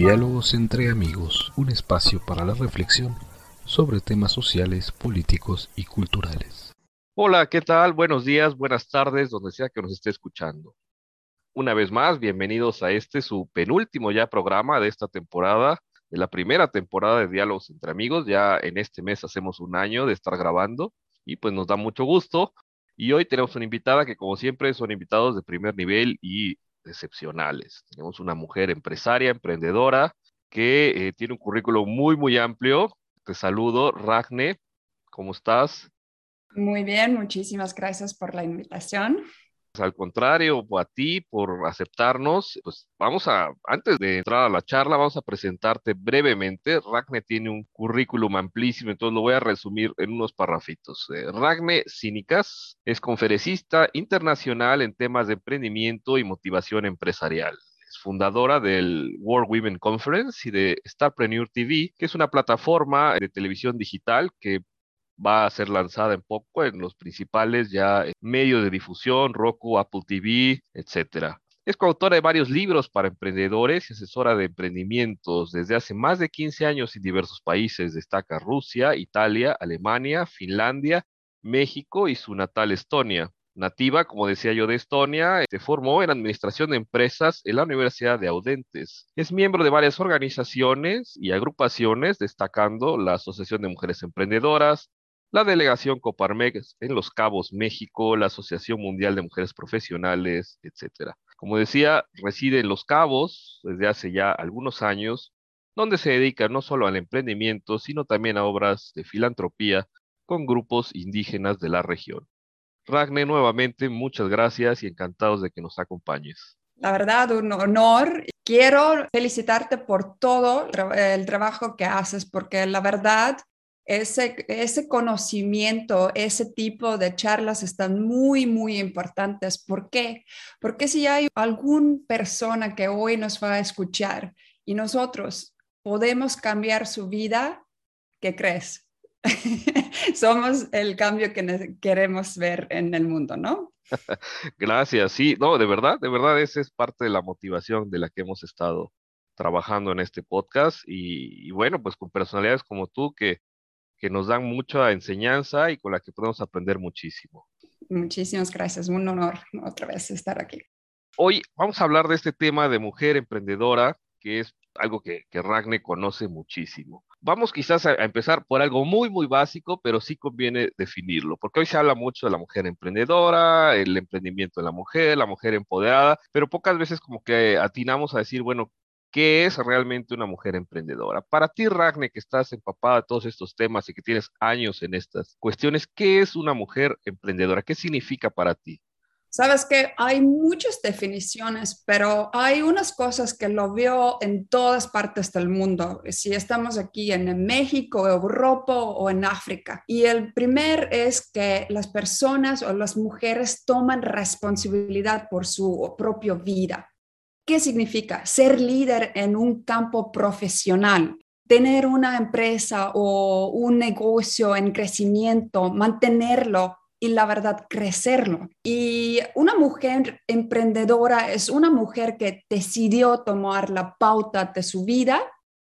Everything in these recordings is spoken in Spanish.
Diálogos entre amigos, un espacio para la reflexión sobre temas sociales, políticos y culturales. Hola, ¿qué tal? Buenos días, buenas tardes, donde sea que nos esté escuchando. Una vez más, bienvenidos a este su penúltimo ya programa de esta temporada, de la primera temporada de Diálogos entre amigos. Ya en este mes hacemos un año de estar grabando y pues nos da mucho gusto. Y hoy tenemos una invitada que como siempre son invitados de primer nivel y excepcionales. Tenemos una mujer empresaria, emprendedora, que eh, tiene un currículo muy, muy amplio. Te saludo, Ragne. ¿Cómo estás? Muy bien, muchísimas gracias por la invitación. Pues, al contrario, a ti por aceptarnos. Pues vamos a, antes de entrar a la charla, vamos a presentarte brevemente. Ragne tiene un currículum amplísimo, entonces lo voy a resumir en unos parrafitos. Eh, Ragne Cínicas es conferencista internacional en temas de emprendimiento y motivación empresarial es fundadora del World Women Conference y de Starpreneur TV, que es una plataforma de televisión digital que va a ser lanzada en poco en los principales ya medios de difusión, Roku, Apple TV, etcétera. Es coautora de varios libros para emprendedores y asesora de emprendimientos desde hace más de 15 años en diversos países. Destaca Rusia, Italia, Alemania, Finlandia, México y su natal Estonia. Nativa, como decía yo, de Estonia, se formó en Administración de Empresas en la Universidad de Audentes. Es miembro de varias organizaciones y agrupaciones, destacando la Asociación de Mujeres Emprendedoras, la delegación Coparmex en Los Cabos, México, la Asociación Mundial de Mujeres Profesionales, etc. Como decía, reside en Los Cabos desde hace ya algunos años, donde se dedica no solo al emprendimiento, sino también a obras de filantropía con grupos indígenas de la región. Ragne, nuevamente, muchas gracias y encantados de que nos acompañes. La verdad, un honor. Quiero felicitarte por todo el trabajo que haces, porque la verdad ese, ese conocimiento, ese tipo de charlas están muy, muy importantes. ¿Por qué? Porque si hay alguna persona que hoy nos va a escuchar y nosotros podemos cambiar su vida, ¿qué crees? Somos el cambio que queremos ver en el mundo, ¿no? Gracias, sí, no, de verdad, de verdad, esa es parte de la motivación de la que hemos estado trabajando en este podcast y bueno, pues con personalidades como tú que que nos dan mucha enseñanza y con la que podemos aprender muchísimo. Muchísimas gracias, un honor otra vez estar aquí. Hoy vamos a hablar de este tema de mujer emprendedora, que es algo que, que Ragne conoce muchísimo. Vamos quizás a, empezar por algo muy, muy básico, pero sí conviene definirlo, porque hoy se habla mucho de la mujer emprendedora, el emprendimiento de la mujer, la mujer empoderada, pero pocas veces como que atinamos a decir, bueno, ¿Qué es realmente una mujer emprendedora? Para ti, Ragne, que estás empapada de todos estos temas y que tienes años en estas cuestiones, ¿qué es una mujer emprendedora? ¿Qué significa para ti? Sabes que hay muchas definiciones, pero hay unas cosas que lo veo en todas partes del mundo, si estamos aquí en México, Europa o en África. Y el primer es que las personas o las mujeres toman responsabilidad por su propia vida. ¿Qué significa? Ser líder en un campo profesional, tener una empresa o un negocio en crecimiento, mantenerlo y la verdad crecerlo. Y una mujer emprendedora es una mujer que decidió tomar la pauta de su vida,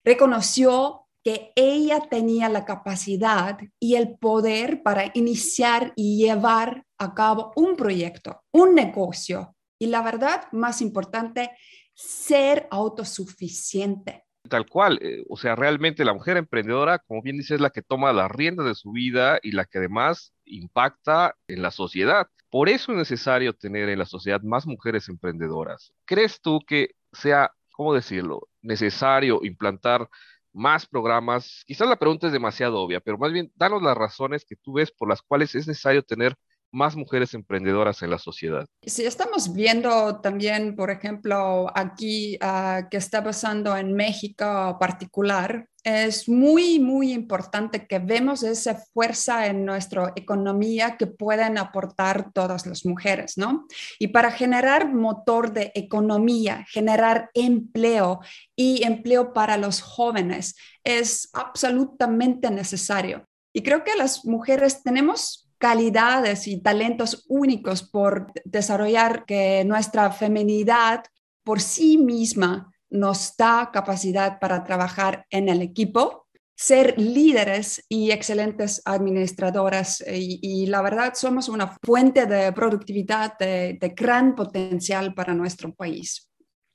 reconoció que ella tenía la capacidad y el poder para iniciar y llevar a cabo un proyecto, un negocio, y la verdad, más importante, ser autosuficiente. Tal cual, eh, o sea, realmente la mujer emprendedora, como bien dice, es la que toma la rienda de su vida y la que además impacta en la sociedad. Por eso es necesario tener en la sociedad más mujeres emprendedoras. ¿Crees tú que sea, cómo decirlo, necesario implantar más programas? Quizás la pregunta es demasiado obvia, pero más bien, danos las razones que tú ves por las cuales es necesario tener más mujeres emprendedoras en la sociedad. Sí, estamos viendo también, por ejemplo, aquí uh, que está pasando en México particular, es muy, muy importante que vemos esa fuerza en nuestra economía que pueden aportar todas las mujeres, ¿no? Y para generar motor de economía, generar empleo y empleo para los jóvenes es absolutamente necesario. Y creo que las mujeres tenemos calidades y talentos únicos por desarrollar que nuestra feminidad por sí misma nos da capacidad para trabajar en el equipo, ser líderes y excelentes administradoras. Y, la verdad, somos una fuente de productividad de, de gran potencial para nuestro país.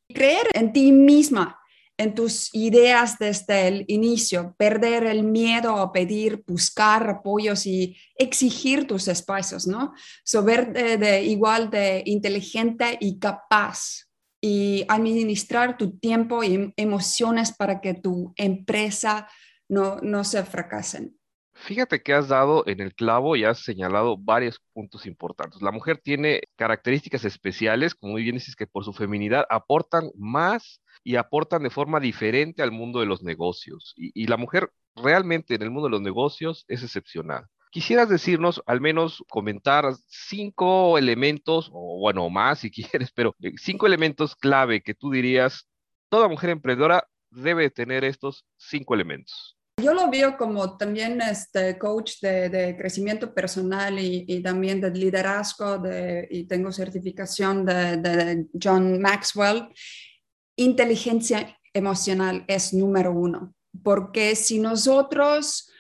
Creer en ti misma en tus ideas desde el inicio, perder el miedo a pedir, buscar apoyos y exigir tus espacios, ¿no? Saber de, igual de inteligente y capaz y administrar tu tiempo y emociones para que tu empresa no, no se fracasen. Fíjate que has dado en el clavo y has señalado varios puntos importantes. La mujer tiene características especiales, como muy bien dices, que por su feminidad aportan más y aportan de forma diferente al mundo de los negocios. Y, la mujer realmente en el mundo de los negocios es excepcional. Quisieras decirnos, al menos comentar cinco elementos, o bueno, más si quieres, pero eh, cinco elementos clave que tú dirías, toda mujer emprendedora debe tener estos cinco elementos. Yo lo veo como también este coach de, crecimiento personal y, también de liderazgo de, y tengo certificación de, de John Maxwell. Inteligencia emocional es número uno, porque si nosotros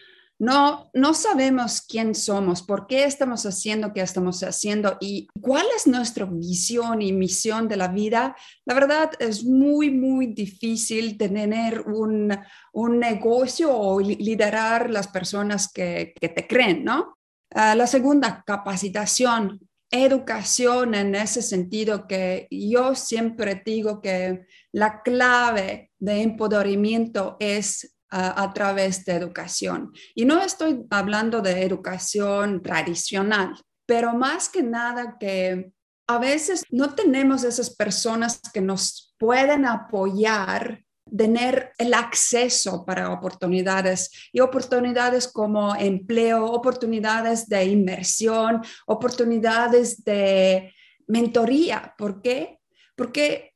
no, no sabemos quién somos, por qué estamos haciendo qué estamos haciendo y cuál es nuestra visión y misión de la vida. La verdad es muy, muy difícil tener un, un negocio o liderar las personas que, que te creen, ¿no? Ah, la segunda, capacitación, educación en ese sentido que yo siempre digo que la clave de empoderamiento es a través de educación. Y no estoy hablando de educación tradicional, pero más que nada que a veces no tenemos esas personas que nos pueden apoyar tener el acceso para oportunidades y oportunidades como empleo, oportunidades de inversión, oportunidades de mentoría. ¿Por qué? Porque,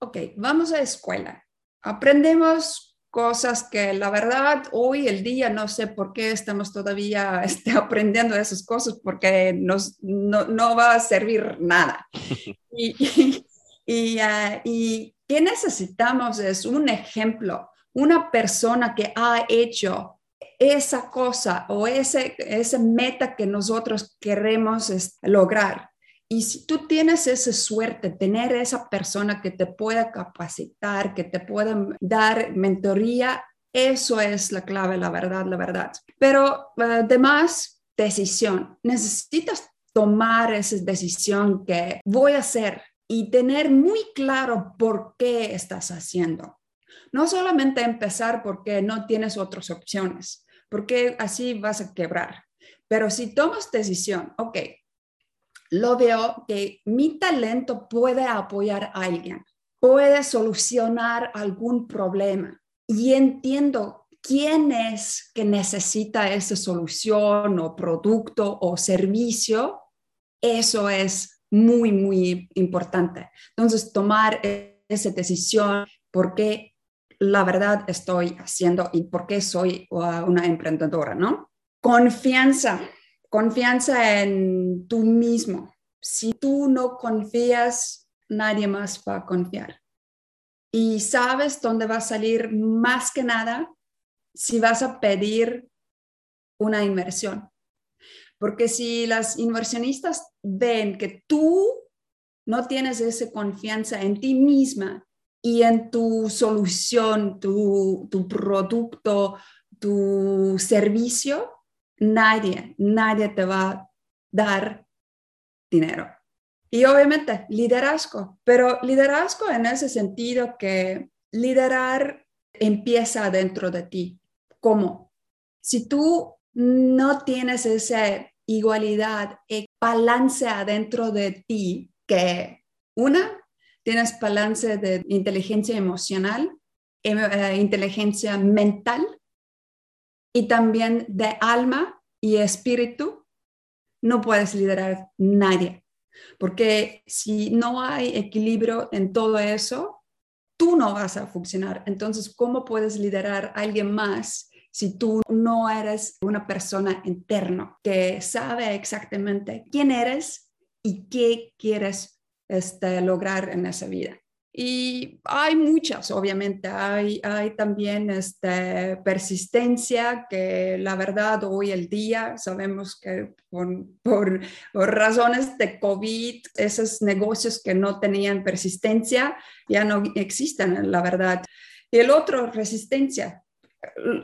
ok, vamos a escuela, aprendemos cosas que la verdad hoy el día no sé por qué estamos todavía este, aprendiendo esas cosas porque nos, no, va a servir nada. y, y, ah, y, qué necesitamos es un ejemplo, una persona que ha hecho esa cosa o ese, ese meta que nosotros queremos lograr. Y si tú tienes esa suerte, tener esa persona que te pueda capacitar, que te pueda dar mentoría, eso es la clave, la verdad, la verdad. Pero además, decisión. Necesitas tomar esa decisión que voy a hacer y tener muy claro por qué estás haciendo. No solamente empezar porque no tienes otras opciones, porque así vas a quebrar. Pero si tomas decisión, ok, lo veo que mi talento puede apoyar a alguien, puede solucionar algún problema y entiendo quién es que necesita esa solución o producto o servicio, eso es muy, muy importante. Entonces, tomar esa decisión porque la verdad estoy haciendo y por qué soy una emprendedora, ¿no? Confianza Confianza en tú mismo. Si tú no confías, nadie más va a confiar. Y sabes dónde va a salir más que nada si vas a pedir una inversión. Porque si las inversionistas ven que tú no tienes esa confianza en ti misma y en tu solución, tu, tu producto, tu servicio, nadie, nadie te va a dar dinero. Y obviamente liderazgo, pero liderazgo en ese sentido que liderar empieza dentro de ti. ¿Cómo? Si tú no tienes esa igualdad y balance adentro de ti, que una, tienes balance de inteligencia emocional, em, eh, inteligencia mental, y también de alma y espíritu, no puedes liderar nadie. Porque si no hay equilibrio en todo eso, tú no vas a funcionar. Entonces, ¿cómo puedes liderar a alguien más si tú no eres una persona interna que sabe exactamente quién eres y qué quieres este, lograr en esa vida? Y hay muchas, obviamente. Hay, hay también este, persistencia, que la verdad hoy el día sabemos que por, por, razones de COVID, esos negocios que no tenían persistencia ya no existen, la verdad. Y el otro, resistencia.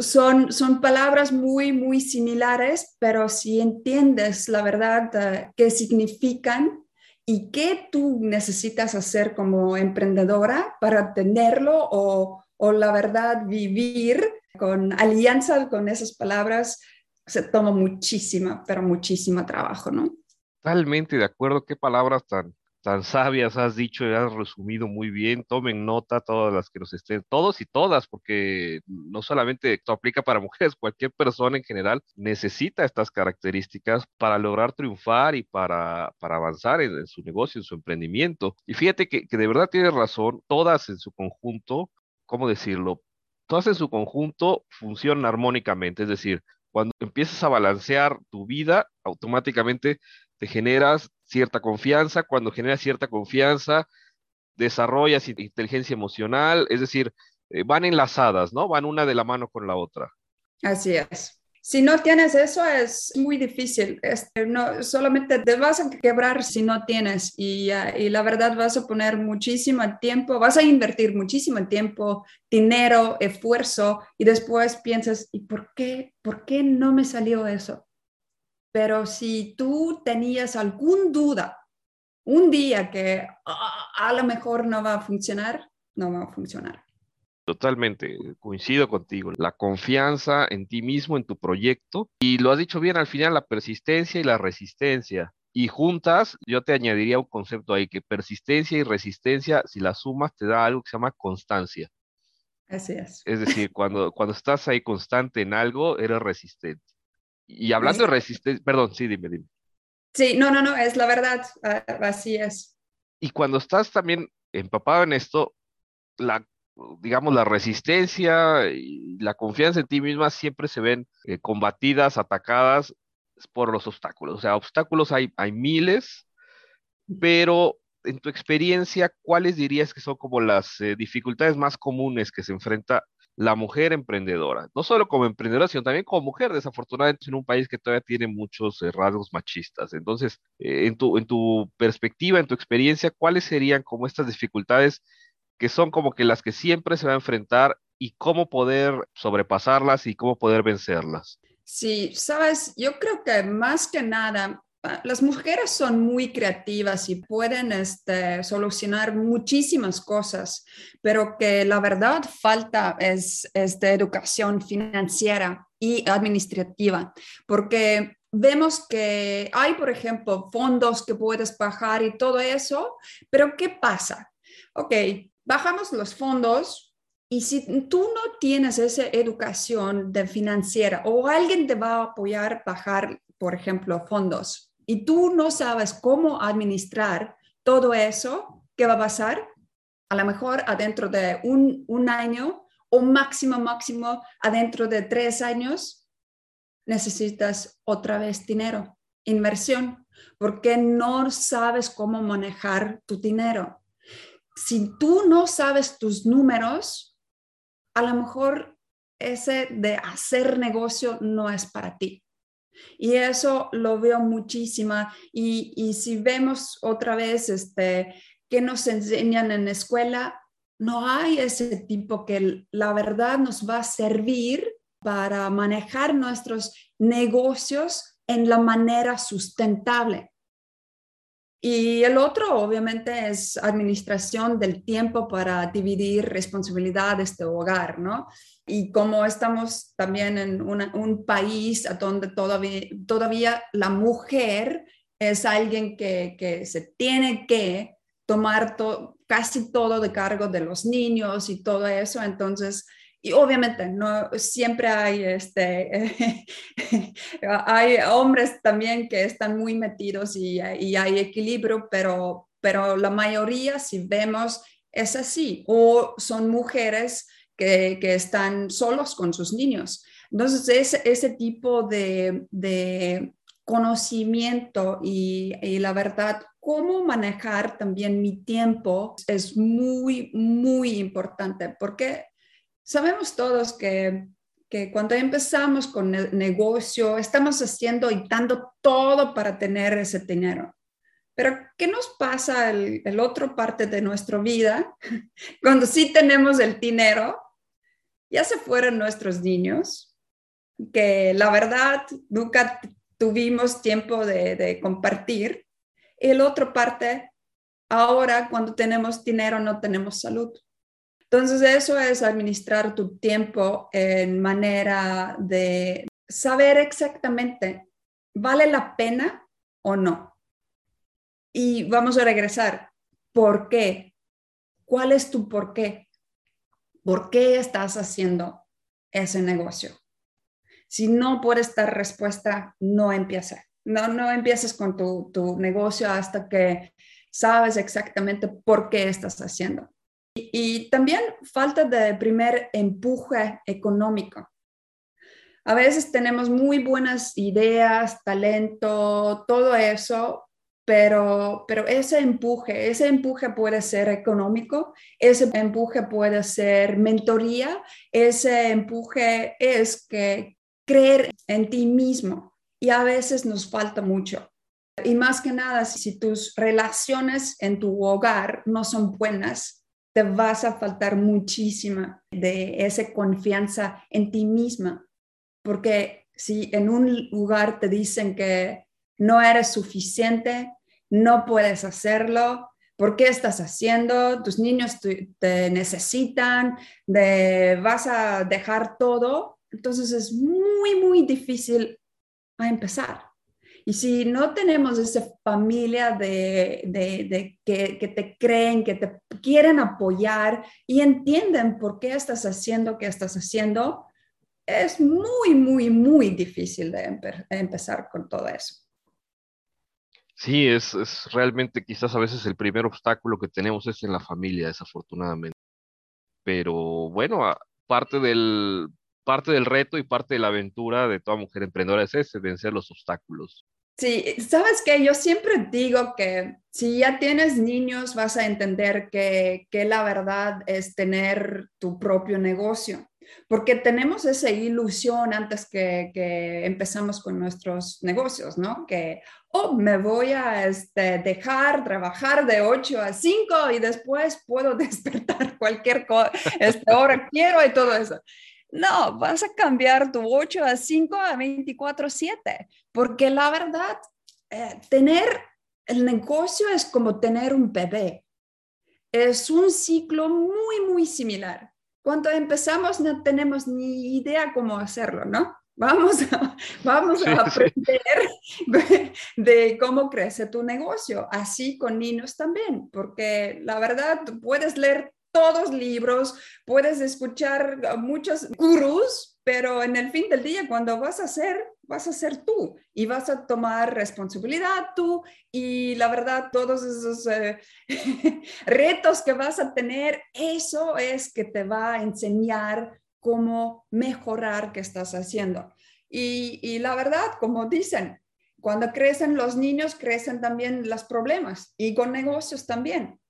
Son, son palabras muy, muy similares, pero si entiendes la verdad eh, qué significan, y qué tú necesitas hacer como emprendedora para tenerlo o, o la verdad vivir con alianza con esas palabras se toma muchísima, pero muchísimo trabajo, ¿no? Totalmente de acuerdo. Qué palabras tan, tan sabias has dicho y has resumido muy bien. Tomen nota todas las que nos estén, todos y todas, porque no solamente esto aplica para mujeres, cualquier persona en general necesita estas características para lograr triunfar y para, para avanzar en, su negocio, en su emprendimiento. Y fíjate que, que de verdad tienes razón, todas en su conjunto, ¿cómo decirlo? Todas en su conjunto funcionan armónicamente, es decir, cuando empiezas a balancear tu vida, automáticamente te generas cierta confianza, cuando generas cierta confianza, desarrollas inteligencia emocional, es decir, eh, van enlazadas, ¿no? Van una de la mano con la otra. Así es. Si no tienes eso es muy difícil. Este, no, solamente te vas a quebrar si no tienes y, y, la verdad vas a poner muchísimo tiempo, vas a invertir muchísimo tiempo, dinero, esfuerzo y después piensas, ¿y por qué? ¿Por qué no me salió eso? Pero si tú tenías alguna duda, un día que ah, a lo mejor no va a funcionar, no va a funcionar. Totalmente, coincido contigo. La confianza en ti mismo, en tu proyecto. Y lo has dicho bien al final, la persistencia y la resistencia. Y juntas, yo te añadiría un concepto ahí, que persistencia y resistencia, si las sumas, te da algo que se llama constancia. Así es. Es decir, cuando, cuando estás ahí constante en algo, eres resistente. Y hablando de resistencia, perdón, sí, dime, dime. Sí, no, no, no, es la verdad, así es. Y cuando estás también empapado en esto, la, digamos, la resistencia y la confianza en ti misma siempre se ven eh, combatidas, atacadas por los obstáculos. O sea, obstáculos hay, hay miles, pero en tu experiencia, ¿cuáles dirías que son como las eh, dificultades más comunes que se enfrenta la mujer emprendedora, no solo como emprendedora, sino también como mujer, desafortunadamente en un país que todavía tiene muchos eh, rasgos machistas. Entonces, eh, en, tu, en tu perspectiva, en tu experiencia, ¿cuáles serían como estas dificultades que son como que las que siempre se va a enfrentar y cómo poder sobrepasarlas y cómo poder vencerlas? Sí, sabes, yo creo que más que nada las mujeres son muy creativas y pueden este, solucionar muchísimas cosas, pero que la verdad falta es, es de educación financiera y administrativa, porque vemos que hay, por ejemplo, fondos que puedes bajar y todo eso, pero ¿qué pasa? Ok, bajamos los fondos, y si tú no tienes esa educación de financiera o alguien te va a apoyar bajar, por ejemplo, fondos, y tú no sabes cómo administrar todo eso, ¿qué va a pasar? A lo mejor adentro de un, año o máximo, máximo adentro de tres años, necesitas otra vez dinero, inversión, porque no sabes cómo manejar tu dinero. Si tú no sabes tus números, a lo mejor ese de hacer negocio no es para ti. Y eso lo veo muchísima. Y, y si vemos otra vez este, que nos enseñan en la escuela, no hay ese tipo que la verdad nos va a servir para manejar nuestros negocios en la manera sustentable. Y el otro, obviamente, es administración del tiempo para dividir responsabilidades de hogar, ¿no? Y como estamos también en un país donde todavía, todavía la mujer es alguien que, que se tiene que tomar casi todo de cargo de los niños y todo eso, entonces y obviamente no siempre hay este hay hombres también que están muy metidos y, y, hay equilibrio pero pero la mayoría si vemos es así. O son mujeres que, que están solos con sus niños. Entonces ese, ese tipo de, de conocimiento y, y, la verdad, cómo manejar también mi tiempo es muy, muy importante. Porque sabemos todos que, que cuando empezamos con el negocio, estamos haciendo y dando todo para tener ese dinero. Pero, ¿qué nos pasa el, el otro parte de nuestra vida cuando sí tenemos el dinero? Ya se fueron nuestros niños, que la verdad nunca tuvimos tiempo de, compartir. Y la otra parte, ahora cuando tenemos dinero no tenemos salud. Entonces eso es administrar tu tiempo en manera de saber exactamente, ¿vale la pena o no? Y vamos a regresar. ¿Por qué? ¿Cuál es tu por qué? ¿Por qué estás haciendo ese negocio? Si no puedes dar respuesta, no empieza. No, no empieces con tu, tu negocio hasta que sabes exactamente por qué estás haciendo. Y, también falta de primer empuje económico. A veces tenemos muy buenas ideas, talento, todo eso, pero, pero ese empuje, ese empuje puede ser económico, ese empuje puede ser mentoría, ese empuje es que creer en ti mismo y a veces nos falta mucho. Y más que nada, si tus relaciones en tu hogar no son buenas, te vas a faltar muchísima de esa confianza en ti misma. Porque si en un lugar te dicen que no eres suficiente, no puedes hacerlo, ¿por qué estás haciendo? Tus niños te necesitan, de, vas a dejar todo, entonces es muy, muy difícil a empezar. Y si no tenemos esa familia de, de, que, que, te creen, que te quieren apoyar y entienden por qué estás haciendo qué estás haciendo, es muy, muy, muy difícil de empezar con todo eso. Sí, es, es realmente quizás a veces el primer obstáculo que tenemos es en la familia, desafortunadamente. Pero bueno, parte del, parte del reto y parte de la aventura de toda mujer emprendedora es ese, vencer los obstáculos. Sí, sabes que yo siempre digo que si ya tienes niños vas a entender que, que la verdad es tener tu propio negocio, porque tenemos esa ilusión antes que, empezamos con nuestros negocios, ¿no? Que, oh, me voy a este, dejar trabajar de 8 a 5 y después puedo despertar cualquier este, hora quiero y todo eso. No, vas a cambiar tu 8 a 5 a 24 a 7, porque la verdad, eh, tener el negocio es como tener un bebé. Es un ciclo muy, muy similar. Cuando empezamos no tenemos ni idea cómo hacerlo, ¿no? Vamos a, vamos a aprender de, de, cómo crece tu negocio, así con niños también, porque la verdad, tú puedes leer todos libros, puedes escuchar muchos gurús, pero en el fin del día, cuando vas a hacer, vas a ser tú y vas a tomar responsabilidad tú y la verdad, todos esos eh, retos que vas a tener, eso es que te va a enseñar cómo mejorar qué estás haciendo. Y, y la verdad, como dicen, cuando crecen los niños, crecen también los problemas y con negocios también.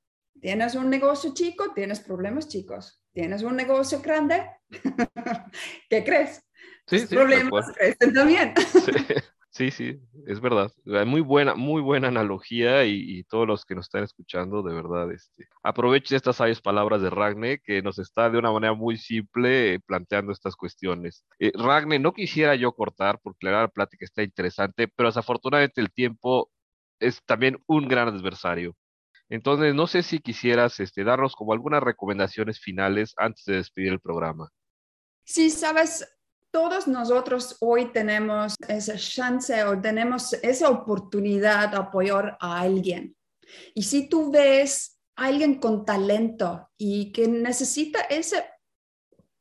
Tienes un negocio chico, tienes problemas chicos. Tienes un negocio grande, ¿qué crees? Sí, sí, problemas crecen también. Sí, sí, es verdad. Muy buena, muy buena analogía y, todos los que nos están escuchando, de verdad, este, aprovechen estas sabias palabras de Ragne que nos está de una manera muy simple eh, planteando estas cuestiones. Eh, Ragne, no quisiera yo cortar porque la plática está interesante, pero desafortunadamente el tiempo es también un gran adversario. Entonces, no sé si quisieras este, darnos como algunas recomendaciones finales antes de despedir el programa. Sí, sabes, todos nosotros hoy tenemos esa chance o tenemos esa oportunidad de apoyar a alguien. Y si tú ves a alguien con talento y que necesita ese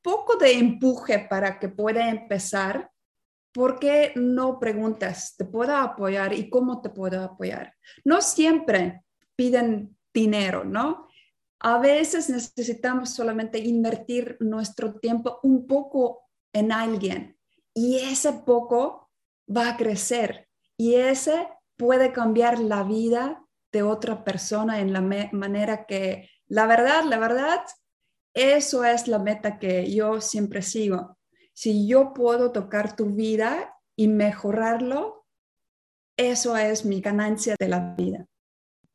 poco de empuje para que pueda empezar, ¿por qué no preguntas? ¿Te puedo apoyar y cómo te puedo apoyar? No siempre piden dinero, ¿no? A veces necesitamos solamente invertir nuestro tiempo un poco en alguien y ese poco va a crecer y ese puede cambiar la vida de otra persona en la manera que, la verdad, la verdad, eso es la meta que yo siempre sigo. Si yo puedo tocar tu vida y mejorarlo, eso es mi ganancia de la vida.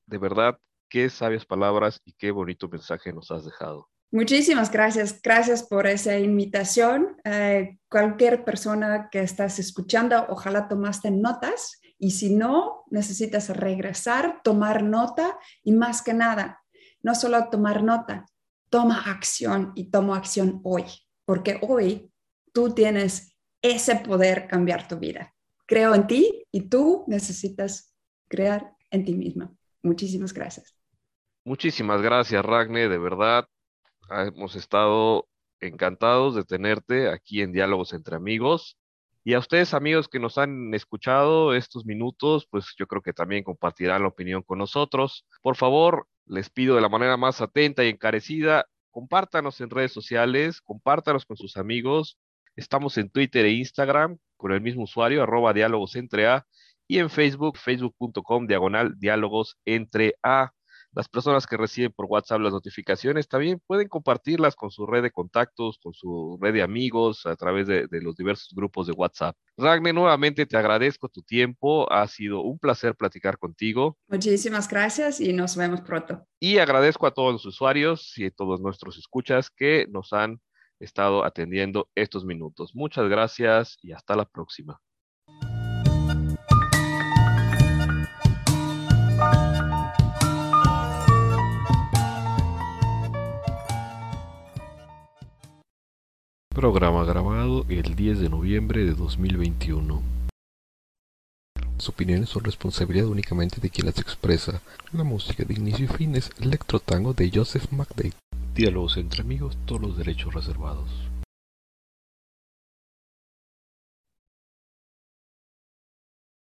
De verdad, qué sabias palabras y qué bonito mensaje nos has dejado. Muchísimas gracias. Gracias por esa invitación. Eh, cualquier persona que estás escuchando, ojalá tomaste notas y si no, necesitas regresar, tomar nota y más que nada, no solo tomar nota, toma acción y toma acción hoy, porque hoy tú tienes ese poder cambiar tu vida. Creo en ti y tú necesitas crear en ti misma. Muchísimas gracias. Muchísimas gracias, Ragne, de verdad. Hemos estado encantados de tenerte aquí en Diálogos entre Amigos. Y a ustedes, amigos que nos han escuchado estos minutos, pues yo creo que también compartirán la opinión con nosotros. Por favor, les pido de la manera más atenta y encarecida, compártanos en redes sociales, compártanos con sus amigos. Estamos en Twitter e Instagram con el mismo usuario, arroba diálogos entre A, y en Facebook, facebook.com diagonal diálogos entre A. Las personas que reciben por WhatsApp las notificaciones también pueden compartirlas con su red de contactos, con su red de amigos, a través de, los diversos grupos de WhatsApp. Ragne, nuevamente te agradezco tu tiempo. Ha sido un placer platicar contigo. Muchísimas gracias y nos vemos pronto. Y agradezco a todos los usuarios y a todos nuestros escuchas que nos han estado atendiendo estos minutos. Muchas gracias y hasta la próxima. Programa grabado el 10 de noviembre de 2021. Las opiniones son responsabilidad únicamente de quien las expresa. La música de inicio y fin es Electro Tango de Joseph McDade. Diálogos entre amigos, todos los derechos reservados.